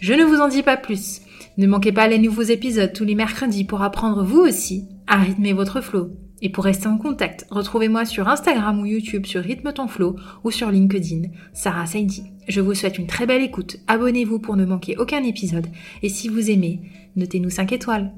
Je ne vous en dis pas plus. Ne manquez pas les nouveaux épisodes tous les mercredis pour apprendre vous aussi à rythmer votre flow. Et pour rester en contact, retrouvez-moi sur Instagram ou YouTube sur Rythme ton flow ou sur LinkedIn, Sarah Saidi. Je vous souhaite une très belle écoute, abonnez-vous pour ne manquer aucun épisode et si vous aimez, notez-nous 5 étoiles.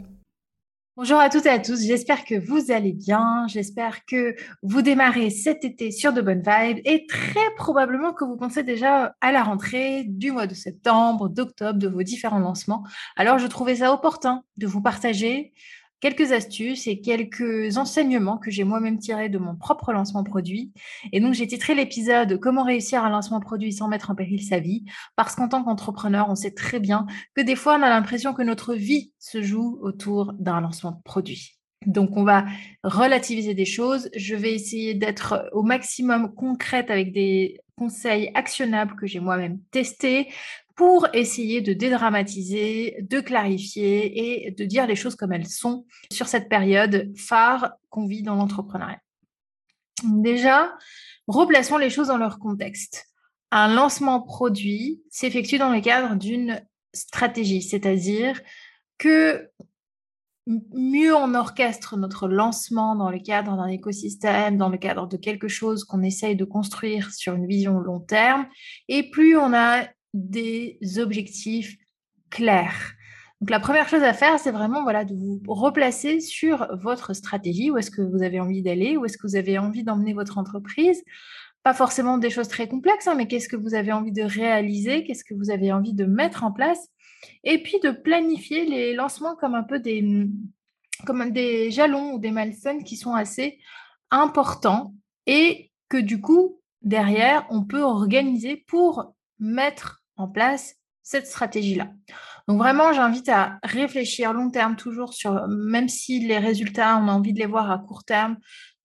Bonjour à toutes et à tous, j'espère que vous allez bien, j'espère que vous démarrez cet été sur de bonnes vibes et très probablement que vous pensez déjà à la rentrée du mois de septembre, d'octobre, de vos différents lancements. Alors je trouvais ça opportun de vous partager quelques astuces et quelques enseignements que j'ai moi-même tirés de mon propre lancement produit. Et donc, j'ai titré l'épisode Comment réussir un lancement produit sans mettre en péril sa vie. Parce qu'en tant qu'entrepreneur, on sait très bien que des fois, on a l'impression que notre vie se joue autour d'un lancement de produit. Donc, on va relativiser des choses. Je vais essayer d'être au maximum concrète avec des conseils actionnables que j'ai moi-même testés pour essayer de dédramatiser, de clarifier et de dire les choses comme elles sont sur cette période phare qu'on vit dans l'entrepreneuriat. Déjà, replaçons les choses dans leur contexte. Un lancement produit s'effectue dans le cadre d'une stratégie, c'est-à-dire que mieux on orchestre notre lancement dans le cadre d'un écosystème, dans le cadre de quelque chose qu'on essaye de construire sur une vision long terme, et plus on a des objectifs clairs. Donc la première chose à faire, c'est vraiment voilà, de vous replacer sur votre stratégie, où est-ce que vous avez envie d'aller, où est-ce que vous avez envie d'emmener votre entreprise? Pas forcément des choses très complexes, hein, mais qu'est-ce que vous avez envie de réaliser, qu'est-ce que vous avez envie de mettre en place, et puis de planifier les lancements comme un peu des, comme des jalons ou des milestones qui sont assez importants et que du coup, derrière, on peut organiser pour mettre en place cette stratégie-là. Donc vraiment, j'invite à réfléchir long terme toujours sur, même si les résultats, on a envie de les voir à court terme.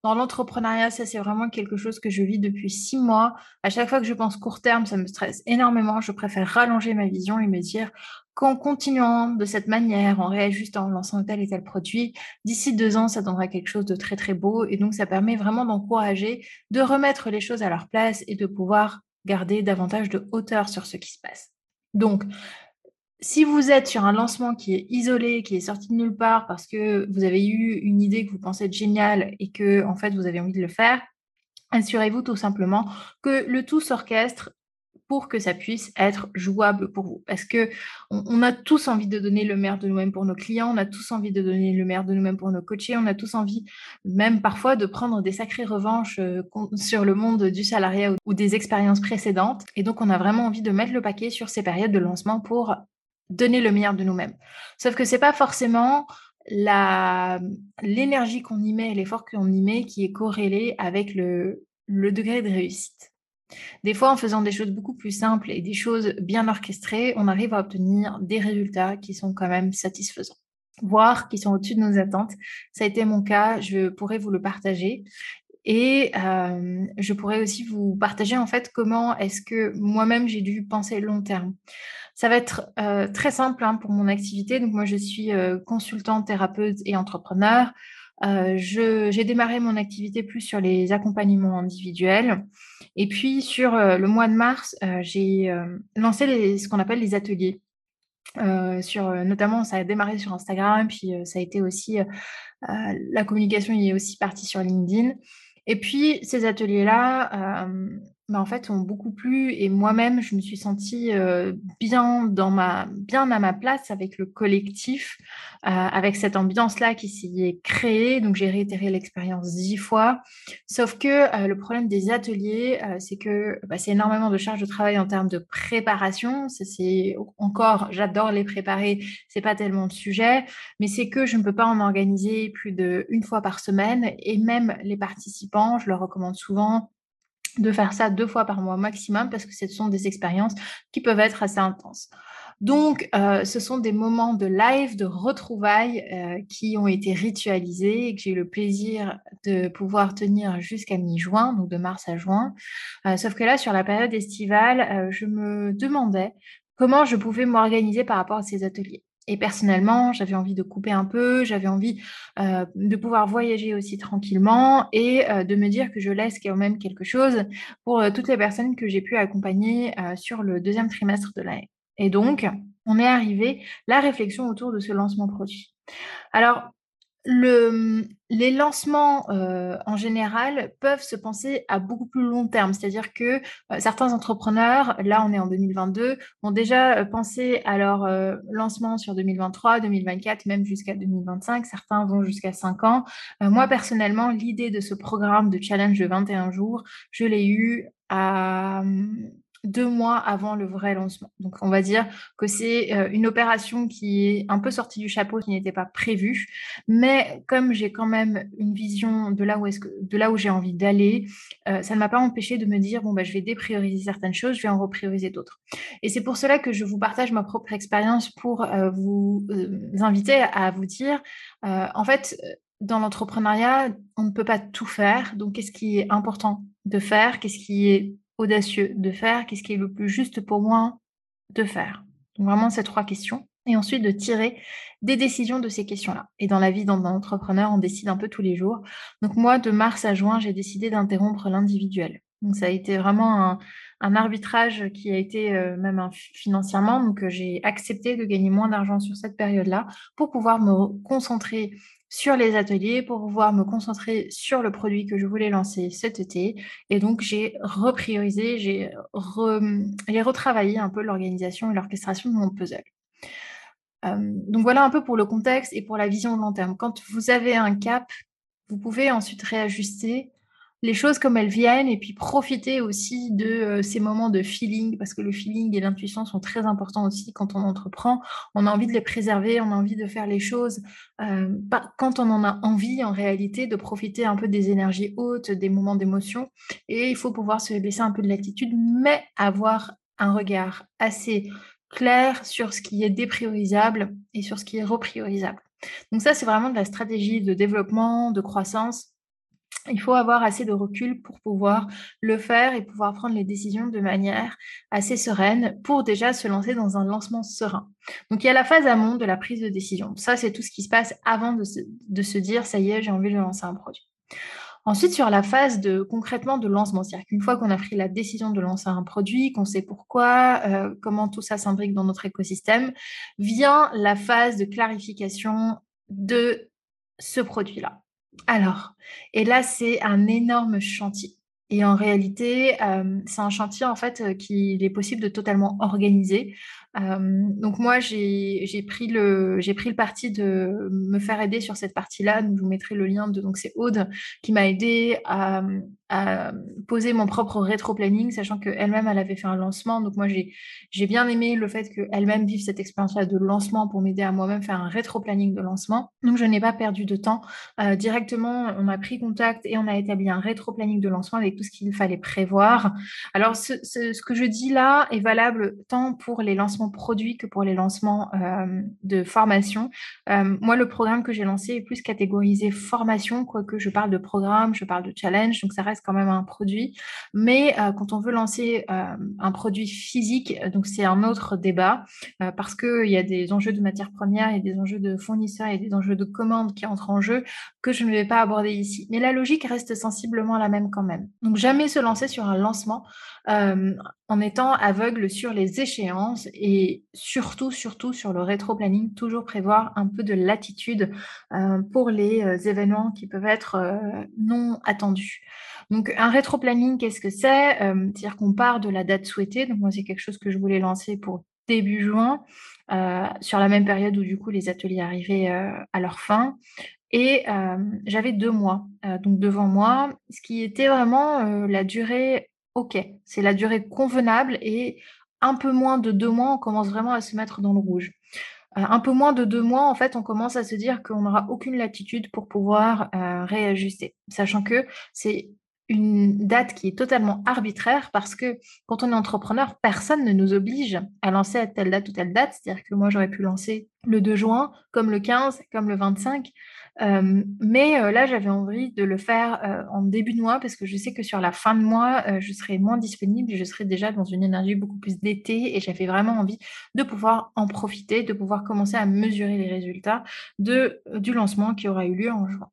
Dans l'entrepreneuriat, ça c'est vraiment quelque chose que je vis depuis six mois. À chaque fois que je pense court terme, ça me stresse énormément. Je préfère rallonger ma vision et me dire qu'en continuant de cette manière, en réajustant, en lançant tel et tel produit, d'ici deux ans, ça donnera quelque chose de très très beau. Et donc ça permet vraiment d'encourager, de remettre les choses à leur place et de pouvoir garder davantage de hauteur sur ce qui se passe. Donc, si vous êtes sur un lancement qui est isolé, qui est sorti de nulle part parce que vous avez eu une idée que vous pensez être géniale et que en fait vous avez envie de le faire, assurez-vous tout simplement que le tout s'orchestre pour que ça puisse être jouable pour vous. Parce que on, a tous envie de donner le meilleur de nous-mêmes pour nos clients, on a tous envie de donner le meilleur de nous-mêmes pour nos coachés, on a tous envie même parfois de prendre des sacrées revanches euh, sur le monde du salariat ou des expériences précédentes. Et donc, on a vraiment envie de mettre le paquet sur ces périodes de lancement pour donner le meilleur de nous-mêmes. Sauf que c'est pas forcément l'énergie qu'on y met, l'effort qu'on y met qui est corrélé avec le degré de réussite. Des fois, en faisant des choses beaucoup plus simples et des choses bien orchestrées, on arrive à obtenir des résultats qui sont quand même satisfaisants, voire qui sont au-dessus de nos attentes. Ça a été mon cas, je pourrais vous le partager. Et euh, je pourrais aussi vous partager en fait comment est-ce que moi-même j'ai dû penser long terme. Ça va être euh, très simple hein, pour mon activité. Donc moi je suis euh, consultante, thérapeute et entrepreneur. Euh, j'ai démarré mon activité plus sur les accompagnements individuels. Et puis, sur euh, le mois de mars, euh, j'ai lancé ce qu'on appelle les ateliers. sur, notamment, ça a démarré sur Instagram, puis ça a été aussi, la communication est aussi partie sur LinkedIn. Et puis, ces ateliers-là, bah, en fait, ont beaucoup plu et moi-même, je me suis sentie, heu, bien dans ma bien à ma place avec le collectif, heu, avec cette ambiance-là qui s'y est créée. Donc j'ai réitéré l'expérience 10 fois. Sauf que, heu, le problème des ateliers, heu, c'est que, bah, c'est énormément de charge de travail en termes de préparation. C'est encore j'adore les préparer, c'est pas tellement le sujet, mais c'est que je ne peux pas en organiser plus d'1 fois par semaine et même les participants, je leur recommande souvent de faire ça 2 fois par mois maximum parce que ce sont des expériences qui peuvent être assez intenses. Donc heu, ce sont des moments de live, de retrouvailles, heu, qui ont été ritualisés et que j'ai eu le plaisir de pouvoir tenir jusqu'à mi-juin, donc de mars à juin. Heu, sauf que là, sur la période estivale, je me demandais comment je pouvais m'organiser par rapport à ces ateliers et personnellement, j'avais envie de couper un peu, j'avais envie, heu, de pouvoir voyager aussi tranquillement et heu, de me dire que je laisse quand même quelque chose pour, heu, toutes les personnes que j'ai pu accompagner, sur le 2e trimestre de l'année et donc on est arrivé la réflexion autour de ce lancement produit. Alors le, les lancements, heu, en général, peuvent se penser à beaucoup plus long terme. C'est-à-dire que, heu, certains entrepreneurs, là, on est en 2022, ont déjà, heu, pensé à leur, heu, lancement sur 2023-2024, même jusqu'à 2025. Certains vont jusqu'à 5 ans. Heu, moi, personnellement, l'idée de ce programme de challenge de 21 jours, je l'ai eu à, 2 mois avant le vrai lancement. Donc on va dire que c'est, heu, une opération qui est un peu sortie du chapeau, qui n'était pas prévue. Mais comme j'ai quand même une vision de là où est-ce que de là où j'ai envie d'aller, heu, ça ne m'a pas empêché de me dire: «Bon, bah, je vais déprioriser certaines choses, je vais en reprioriser d'autres» et c'est pour cela que je vous partage ma propre expérience pour, heu, vous, inviter à vous dire, en fait, dans l'entrepreneuriat, on ne peut pas tout faire. Donc qu'est-ce qui est important de faire? Qu'est-ce qui est audacieux de faire? Qu'est-ce qui est le plus juste pour moi de faire? Donc vraiment ces 3 questions et ensuite de tirer des décisions de ces questions-là et dans la vie d'un entrepreneur, on décide un peu tous les jours. Donc moi, de mars à juin, j'ai décidé d'interrompre l'individuel. Donc ça a été vraiment un arbitrage qui a été, heu, même financièrement, donc heu, j'ai accepté de gagner moins d'argent sur cette période-là pour pouvoir me re concentrer sur les ateliers, pour pouvoir me concentrer sur le produit que je voulais lancer cet été et donc j'ai repriorisé, j'ai re retravaillé un peu l'organisation et l'orchestration de mon puzzle. Hem, donc voilà un peu pour le contexte et pour la vision de long terme. Quand vous avez un cap, vous pouvez ensuite réajuster les choses comme elles viennent et puis profiter aussi de, heu, ces moments de feeling parce que le feeling et l'intuition sont très importants aussi quand on entreprend. On a envie de les préserver, on a envie de faire les choses, hem, pas quand on en a envie en réalité, de profiter un peu des énergies hautes, des moments d'émotion et il faut pouvoir se laisser un peu de latitude, mais avoir un regard assez clair sur ce qui est dépriorisable et sur ce qui est repriorisable. Donc ça, c'est vraiment de la stratégie de développement, de croissance. Il faut avoir assez de recul pour pouvoir le faire et pouvoir prendre les décisions de manière assez sereine pour déjà se lancer dans un lancement serein. Donc il y a la phase amont de la prise de décision. Ça, c'est tout ce qui se passe avant de se dire: «Ça y est, j'ai envie de lancer un produit». Ensuite, sur la phase de concrètement de lancement, c'est-à-dire qu'une fois qu'on a pris la décision de lancer un produit, qu'on sait pourquoi, heu, comment tout ça s'imbrique dans notre écosystème, vient la phase de clarification de ce produit-là. Alors et là, c'est un énorme chantier et en réalité, hem, c'est un chantier en fait, heu, qu'il est possible de totalement organiser. Hem, donc moi, j'ai pris le parti de me faire aider sur cette partie-là. Je vous mettrai le lien de donc c'est Aude qui m'a aidée à, mmh, poser mon propre rétro-planning, sachant qu'elle-même, elle avait fait un lancement. Donc moi, j'ai j'ai bien aimé le fait qu'elle-même vive cette expérience-là de lancement pour m'aider à moi-même faire un rétro-planning de lancement. Donc je n'ai pas perdu de temps. Heu, directement, on a pris contact et on a établi un rétro-planning de lancement avec tout ce qu'il fallait prévoir. Alors ce ce que je dis là est valable tant pour les lancements produits que pour les lancements, hem, de formation. Moi, le programme que j'ai lancé est plus catégorisé formation, quoique je parle de programme, je parle de challenge, donc ça reste quand même un produit. Mais heu, quand on veut lancer, hem, un produit physique, heu, donc c'est un autre débat, parce qu'il y a des enjeux de matières premières, a des enjeux de fournisseurs, a des enjeux de commandes qui entrent en jeu, que je ne vais pas aborder ici. Mais la logique reste sensiblement la même quand même. Donc jamais se lancer sur un lancement, en étant aveugle sur les échéances et surtout, surtout sur le rétro-planning, toujours prévoir un peu de latitude euh, pour les euh, événements qui peuvent être euh, non attendus. Donc, un rétro-planning, qu'est-ce que c'est? C'est-à-dire qu'on part de la date souhaitée. Donc, moi, c'est quelque chose que je voulais lancer pour début juin, sur la même période où, du coup, les ateliers arrivaient à leur fin. Et j'avais deux mois, donc devant moi, ce qui était vraiment la durée OK, c'est la durée convenable et un peu moins de deux mois, on commence vraiment à se mettre dans le rouge. Euh, un peu moins de deux mois, en fait, on commence à se dire qu'on n'aura aucune latitude pour pouvoir euh, réajuster, sachant que c'est une date qui est totalement arbitraire parce que quand on est entrepreneur, personne ne nous oblige à lancer à telle date ou telle date. C'est-à-dire que moi, j'aurais pu lancer le 2 juin, comme le 15, comme le 25 mais là, j'avais envie de le faire en début de mois parce que je sais que sur la fin de mois, je serai moins disponible et je serai déjà dans une énergie beaucoup plus d'été et j'avais vraiment envie de pouvoir en profiter, de pouvoir commencer à mesurer les résultats du lancement qui aura eu lieu en juin.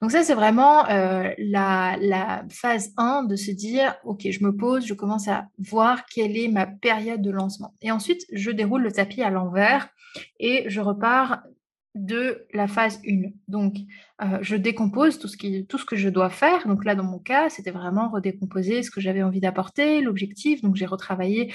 Donc ça, c'est vraiment la, la, phase 1 de se dire, OK, je me pose, je commence à voir quelle est ma période de lancement. Et ensuite, je déroule le tapis à l'envers et je repars de la phase 1. Donc, euh, je décompose tout ce, qui, tout ce que je dois faire. Donc là, dans mon cas, c'était vraiment redécomposer ce que j'avais envie d'apporter, l'objectif. Donc, j'ai retravaillé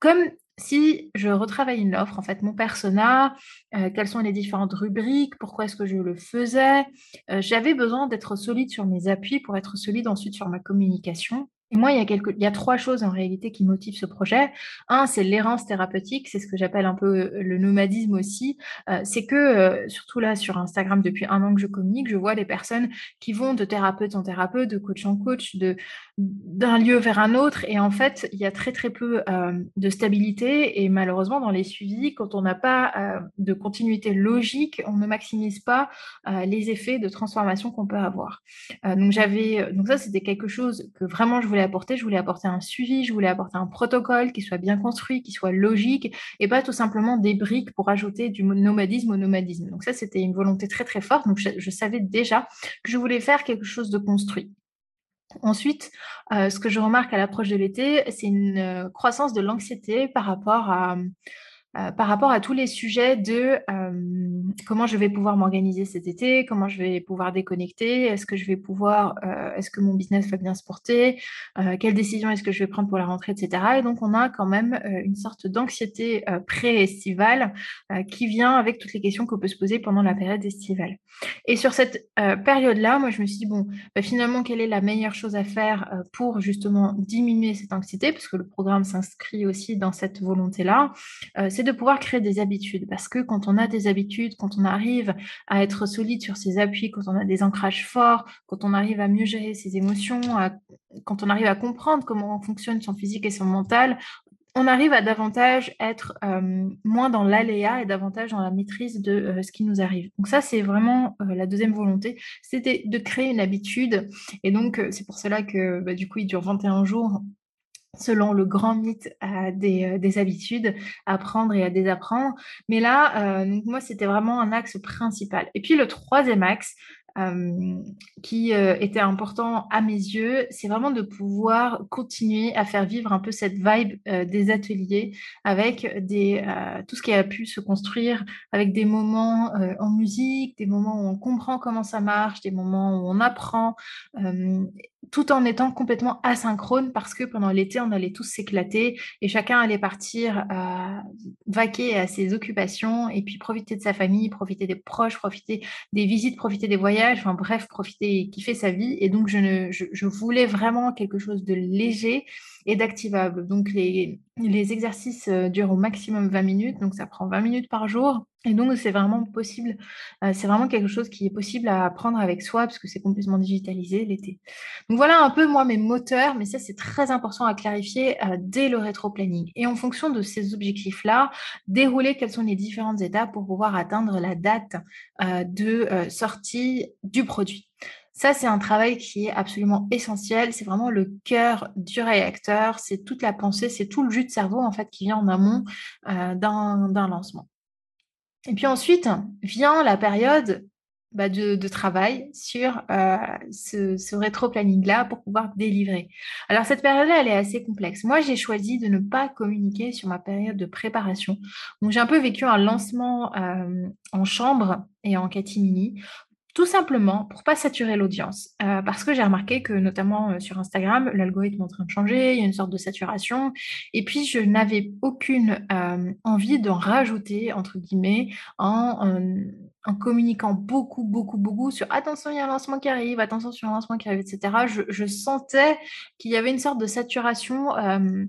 comme si je retravaillais une offre, en fait, mon persona, euh, quelles sont les différentes rubriques, pourquoi est-ce que je le faisais. Euh, j'avais besoin d'être solide sur mes appuis pour être solide ensuite sur ma communication. Et moi, il y, a quelques, il y a trois choses en réalité qui motivent ce projet. Un, c'est l'errance thérapeutique, c'est ce que j'appelle un peu euh, le nomadisme aussi. C'est que, surtout là sur Instagram, depuis un an que je communique, je vois des personnes qui vont de thérapeute en thérapeute, de coach en coach, de, d'un lieu vers un autre. Et en fait, il y a très très peu de stabilité. Et malheureusement, dans les suivis, quand on n'a pas de continuité logique, on ne maximise pas les effets de transformation qu'on peut avoir. donc j'avais, donc ça, c'était quelque chose que vraiment je voulais apporter. Je voulais apporter un suivi, je voulais apporter un protocole qui soit bien construit, qui soit logique, et pas tout simplement des briques pour ajouter du nomadisme au nomadisme. Donc ça, c'était une volonté très très forte. Donc je, savais déjà que je voulais faire quelque chose de construit. Ensuite, euh, ce que je remarque à l'approche de l'été, c'est une euh, croissance de l'anxiété par rapport à euh, par rapport à tous les sujets de euh, comment je vais pouvoir m'organiser cet été, comment je vais pouvoir déconnecter, est-ce que je vais pouvoir, euh, est-ce que mon business va bien se porter, quelles décisions est-ce que je vais prendre pour la rentrée, etc. Et donc on a quand même une sorte d'anxiété pré-estivale qui vient avec toutes les questions qu'on peut se poser pendant la période estivale. Et sur cette période-là, moi je me suis dit, bon, bah, finalement, quelle est la meilleure chose à faire pour justement diminuer cette anxiété, parce que le programme s'inscrit aussi dans cette volonté-là c'est de pouvoir créer des habitudes. Parce que quand on a des habitudes, quand on arrive à être solide sur ses appuis, quand on a des ancrages forts, quand on arrive à mieux gérer ses émotions, quand on arrive à comprendre comment fonctionne son physique et son mental, on arrive à davantage être euh, moins dans l'aléa et davantage dans la maîtrise de euh, ce qui nous arrive. Donc ça, c'est vraiment euh, la deuxième volonté, c'était de créer une habitude. Et donc, c'est pour cela que bah, du coup, il dure 21 jours selon le grand mythe euh, des, des, habitudes, apprendre et à désapprendre. Mais là, euh, moi, c'était vraiment un axe principal. Et puis le troisième axe, qui était important à mes yeux, c'est vraiment de pouvoir continuer à faire vivre un peu cette vibe des ateliers avec des, tout ce qui a pu se construire avec des moments en musique, des moments où on comprend comment ça marche, des moments où on apprend, tout en étant complètement asynchrone parce que pendant l'été, on allait tous s'éclater et chacun allait partir vaquer à ses occupations et puis profiter de sa famille, profiter des proches, profiter des visites, profiter des voyages enfin bref, profiter et kiffer sa vie. Et donc, je, ne, je, voulais vraiment quelque chose de léger et d'activable. Donc, les, les exercices euh, durent au maximum 20 minutes, donc ça prend 20 minutes par jour. Et donc, c'est vraiment possible, euh, c'est vraiment quelque chose qui est possible à apprendre avec soi, parce que c'est complètement digitalisé l'été. Donc, voilà un peu, moi, mes moteurs, mais ça, c'est très important à clarifier euh, dès le rétro-planning. Et en fonction de ces objectifs-là, dérouler quelles sont les différentes étapes pour pouvoir atteindre la date de sortie du produit. Ça, c'est un travail qui est absolument essentiel. C'est vraiment le cœur du réacteur. C'est toute la pensée, c'est tout le jus de cerveau en fait qui vient en amont euh, d'un lancement. Et puis ensuite vient la période bah, de, travail sur euh, ce, ce rétro-planning-là pour pouvoir délivrer. Alors cette période-là, elle est assez complexe. Moi, j'ai choisi de ne pas communiquer sur ma période de préparation. Donc j'ai un peu vécu un lancement euh, en chambre et en catimini tout simplement pour pas saturer l'audience. Euh, parce que j'ai remarqué que notamment sur Instagram, l'algorithme est en train de changer, il y a une sorte de saturation. Et puis je n'avais aucune envie d'en rajouter, entre guillemets, en, communiquant beaucoup, beaucoup, beaucoup sur attention, il y a un lancement qui arrive, attention, sur un lancement qui arrive, etc., je, sentais qu'il y avait une sorte de saturation euh,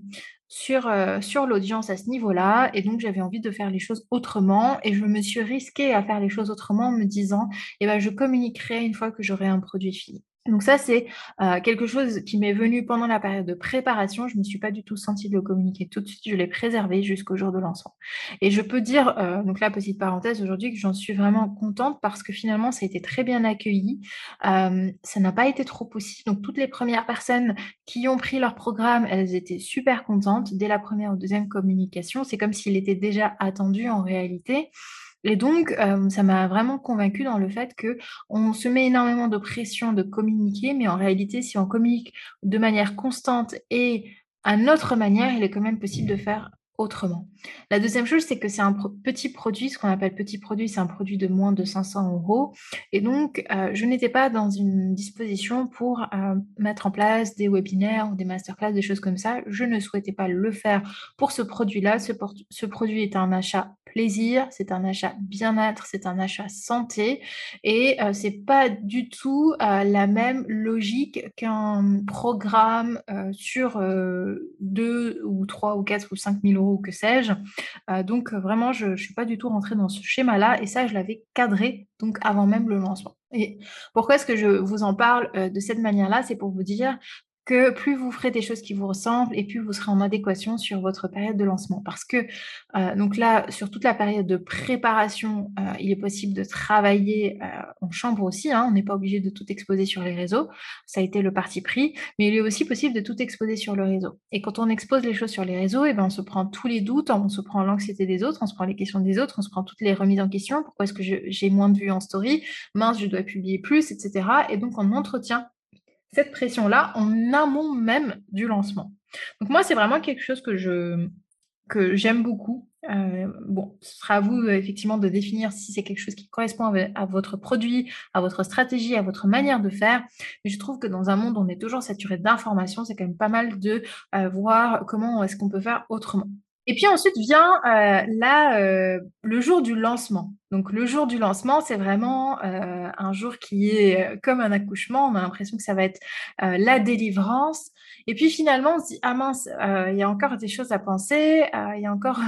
sur, euh, sur l'audience à ce niveau-là. Et donc, j'avais envie de faire les choses autrement. Et je me suis risquée à faire les choses autrement en me disant, eh ben, je communiquerai une fois que j'aurai un produit fini. Donc ça, c'est euh, quelque chose qui m'est venu pendant la période de préparation. Je ne me suis pas du tout sentie de le communiquer tout de suite. Je l'ai préservé jusqu'au jour de lancement. Et je peux dire, euh, donc là, petite parenthèse aujourd'hui, que j'en suis vraiment contente parce que finalement, ça a été très bien accueilli. Euh, ça n'a pas été trop possible. Donc toutes les premières personnes qui ont pris leur programme, elles étaient super contentes dès la première ou deuxième communication. C'est comme s'il était déjà attendu en réalité. Et donc, euh, ça m'a vraiment convaincue dans le fait que on se met énormément de pression de communiquer, mais en réalité, si on communique de manière constante et à notre manière, il est quand même possible de faire autrement. La deuxième chose, c'est que c'est un petit produit, ce qu'on appelle petit produit, c'est un produit de moins de 500 euros. Et donc, euh, je n'étais pas dans une disposition pour euh, mettre en place des webinaires ou des masterclass, des choses comme ça. Je ne souhaitais pas le faire pour ce produit-là. Ce, ce produit est un achat plaisir, c'est un achat bien-être, c'est un achat santé et euh, c'est pas du tout la même logique qu'un programme sur deux ou trois ou quatre ou cinq mille euros, que sais-je, euh, donc vraiment, je ne suis pas du tout rentrée dans ce schéma-là et ça, je l'avais cadré donc avant même le lancement. Et pourquoi est-ce que je vous en parle euh, de cette manière-là? C'est pour vous dire que plus vous ferez des choses qui vous ressemblent et plus vous serez en adéquation sur votre période de lancement. Parce que, euh, donc là, sur toute la période de préparation, euh, il est possible de travailler euh, en chambre aussi. Hein, on n'est pas obligé de tout exposer sur les réseaux. Ça a été le parti pris. Mais il est aussi possible de tout exposer sur le réseau. Et quand on expose les choses sur les réseaux, et eh ben, on se prend tous les doutes, on se prend l'anxiété des autres, on se prend les questions des autres, on se prend toutes les remises en question. Pourquoi est-ce que j'ai moins de vues en story? Mince, je dois publier plus, etc. Et donc, on entretient cette pression-là en amont même du lancement. Donc moi, c'est vraiment quelque chose que j'aime beaucoup. Euh, bon, ce sera à vous effectivement de définir si c'est quelque chose qui correspond à, votre produit, à votre stratégie, à votre manière de faire. Mais je trouve que dans un monde où on est toujours saturé d'informations, c'est quand même pas mal de euh, voir comment est-ce qu'on peut faire autrement. Et puis ensuite vient euh, là euh, le jour du lancement. Donc le jour du lancement, c'est vraiment euh, un jour qui est comme un accouchement. On a l'impression que ça va être la délivrance. Et puis finalement, on se dit ah mince, il y a encore des choses à penser, il y a encore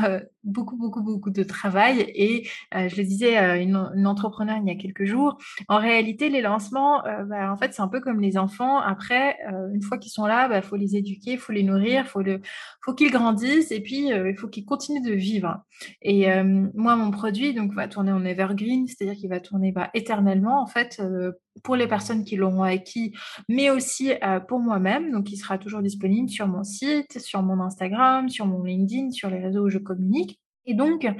beaucoup beaucoup beaucoup de travail. Et je le disais à une, entrepreneur il y a quelques jours, en réalité les lancements, bah, en fait c'est un peu comme les enfants. Après, une fois qu'ils sont là, il bah, faut les éduquer, il faut les nourrir, faut le, faut qu'ils grandissent. Et puis euh, il faut qu'il continue de vivre. Et euh, moi, mon produit donc va tourner en evergreen, c'est-à-dire qu'il va tourner bah, éternellement en fait euh, pour les personnes qui l'auront acquis, mais aussi pour moi-même. Donc, il sera toujours disponible sur mon site, sur mon Instagram, sur mon LinkedIn, sur les réseaux où je communique. Et donc, euh,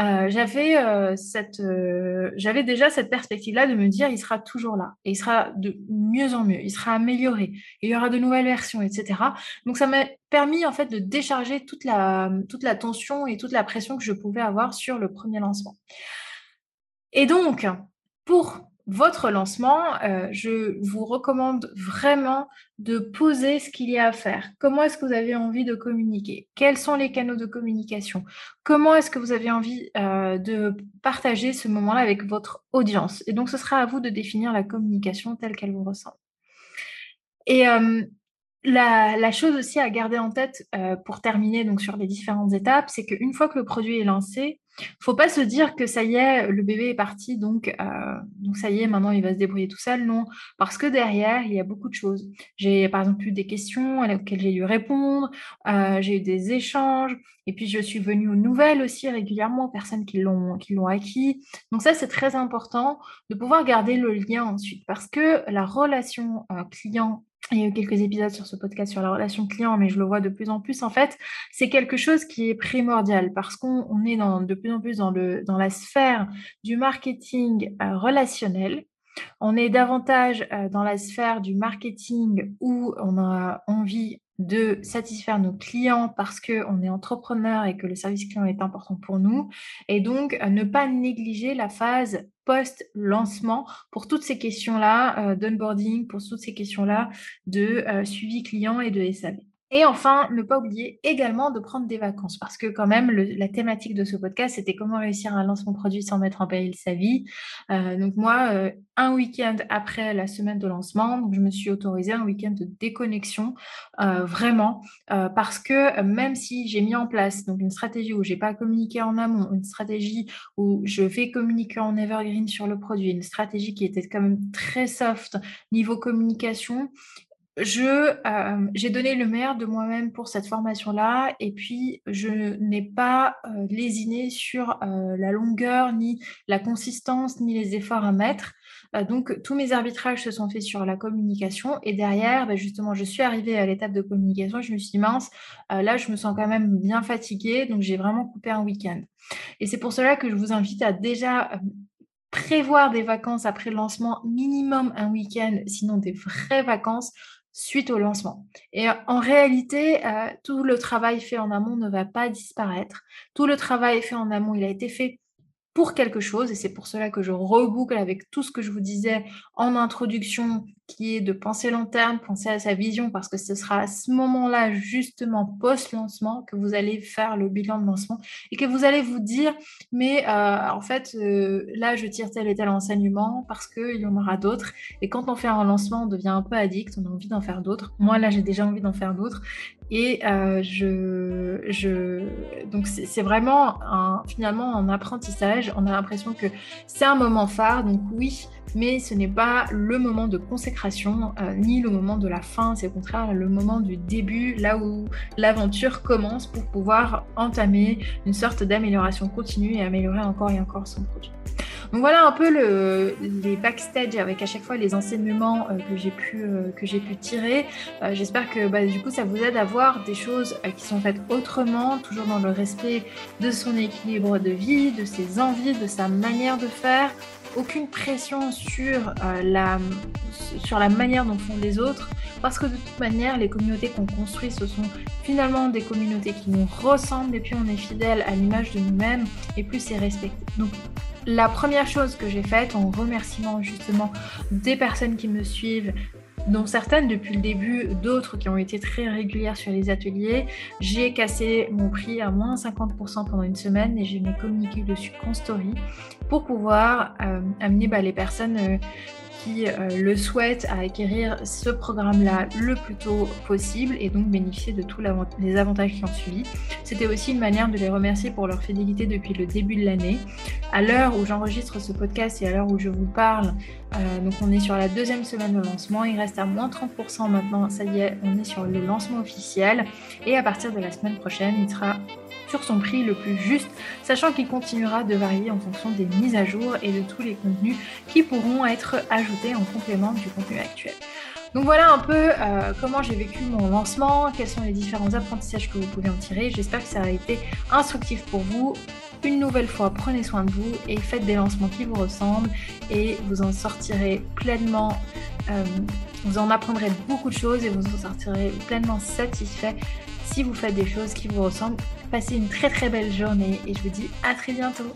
euh, euh, j'avais déjà cette perspective-là de me dire, il sera toujours là, et il sera de mieux en mieux, il sera amélioré, il y aura de nouvelles versions, etc. Donc, ça m'a permis en fait de décharger toute la, toute la tension et toute la pression que je pouvais avoir sur le premier lancement. Et donc, pour votre lancement, euh, je vous recommande vraiment de poser ce qu'il y a à faire. Comment est-ce que vous avez envie de communiquer? Quels sont les canaux de communication? Comment est-ce que vous avez envie euh, de partager ce moment-là avec votre audience? Et donc, ce sera à vous de définir la communication telle qu'elle vous ressemble. Et euh, la, chose aussi à garder en tête pour terminer donc sur les différentes étapes, c'est qu'une fois que le produit est lancé, faut pas se dire que ça y est, le bébé est parti, donc, euh, donc ça y est, maintenant il va se débrouiller tout seul. Non, parce que derrière, il y a beaucoup de choses. J'ai par exemple eu des questions auxquelles j'ai dû répondre, euh, j'ai eu des échanges, et puis je suis venue aux nouvelles aussi régulièrement aux personnes qui l'ont qui l'ont acquis. Donc ça, c'est très important de pouvoir garder le lien ensuite, parce que la relation euh, client il y a eu quelques épisodes sur ce podcast sur la relation client, mais je le vois de plus en plus. En fait, c'est quelque chose qui est primordial parce qu'on est de plus en plus dans, le, dans la sphère du marketing euh, relationnel. On est davantage euh, dans la sphère du marketing où on a envie de satisfaire nos clients parce qu'on est entrepreneur et que le service client est important pour nous. Et donc, euh, ne pas négliger la phase post-lancement pour toutes ces questions-là euh, d'onboarding, pour toutes ces questions-là de euh, suivi client et de SAV. Et enfin, ne pas oublier également de prendre des vacances parce que quand même, la thématique de ce podcast, c'était comment réussir à lancer son produit sans mettre en péril sa vie. Euh, donc moi, euh, un week-end après la semaine de lancement, je me suis autorisée un week-end de déconnexion, euh, vraiment, parce que même si j'ai mis en place donc une stratégie où j'ai pas communiqué en amont, une stratégie où je vais communiquer en evergreen sur le produit, une stratégie qui était quand même très soft niveau communication, je euh, j'ai donné le meilleur de moi-même pour cette formation-là et puis je n'ai pas euh, lésiné sur euh, la longueur ni la consistance ni les efforts à mettre. donc tous mes arbitrages se sont faits sur la communication et derrière, bah, justement, je suis arrivée à l'étape de communication. Je me suis dit, mince, là je me sens quand même bien fatiguée, donc j'ai vraiment coupé un week-end. Et c'est pour cela que je vous invite à déjà prévoir des vacances après le lancement, minimum un week-end, sinon des vraies vacances suite au lancement. Et en réalité, euh, tout le travail fait en amont ne va pas disparaître. Tout le travail fait en amont, il a été fait pour quelque chose, et c'est pour cela que je reboucle avec tout ce que je vous disais en introduction, qui est de penser long terme, penser à sa vision, parce que ce sera à ce moment-là, justement post-lancement, que vous allez faire le bilan de lancement et que vous allez vous dire, mais euh, en fait, euh, là, je tire tel et tel enseignement parce qu'il y en aura d'autres. Et quand on fait un lancement, on devient un peu addict, on a envie d'en faire d'autres. Moi, là, j'ai déjà envie d'en faire d'autres. Et euh, je, je, donc c'est vraiment un, finalement un apprentissage. On a l'impression que c'est un moment phare. Donc oui, mais ce n'est pas le moment de consécration euh, ni le moment de la fin, c'est au contraire le moment du début, là où l'aventure commence pour pouvoir entamer une sorte d'amélioration continue et améliorer encore et encore son produit. Donc voilà un peu le, les backstage avec à chaque fois les enseignements euh, que j'ai pu, euh, que j'ai pu tirer. J'espère que bah, du coup ça vous aide à voir des choses qui sont faites autrement, toujours dans le respect de son équilibre de vie, de ses envies, de sa manière de faire, aucune pression sur, euh, la, sur la manière dont font les autres, parce que de toute manière, les communautés qu'on construit, ce sont finalement des communautés qui nous ressemblent, et puis on est fidèle à l'image de nous-mêmes, et plus c'est respecté. Donc, la première chose que j'ai faite, en remerciement justement des personnes qui me suivent, dont certaines depuis le début, d'autres qui ont été très régulières sur les ateliers. J'ai cassé mon prix à moins 50% pendant une semaine et je n'ai communiqué dessus qu'en story pour pouvoir euh, amener bah, les personnes euh, qui euh, le souhaitent à acquérir ce programme-là le plus tôt possible et donc bénéficier de tous les avantages qui ont suivi. C'était aussi une manière de les remercier pour leur fidélité depuis le début de l'année. À l'heure où j'enregistre ce podcast et à l'heure où je vous parle, euh, donc on est sur la deuxième semaine de lancement, il reste à moins 30% maintenant, ça y est, on est sur le lancement officiel et à partir de la semaine prochaine, il sera sur son prix le plus juste, sachant qu'il continuera de varier en fonction des mises à jour et de tous les contenus qui pourront être ajoutés en complément du contenu actuel. Donc voilà un peu euh, comment j'ai vécu mon lancement, quels sont les différents apprentissages que vous pouvez en tirer. J'espère que ça a été instructif pour vous. Une nouvelle fois, prenez soin de vous et faites des lancements qui vous ressemblent et vous en sortirez pleinement, euh, vous en apprendrez beaucoup de choses et vous en sortirez pleinement satisfait si vous faites des choses qui vous ressemblent. Passez une très très belle journée et je vous dis à très bientôt.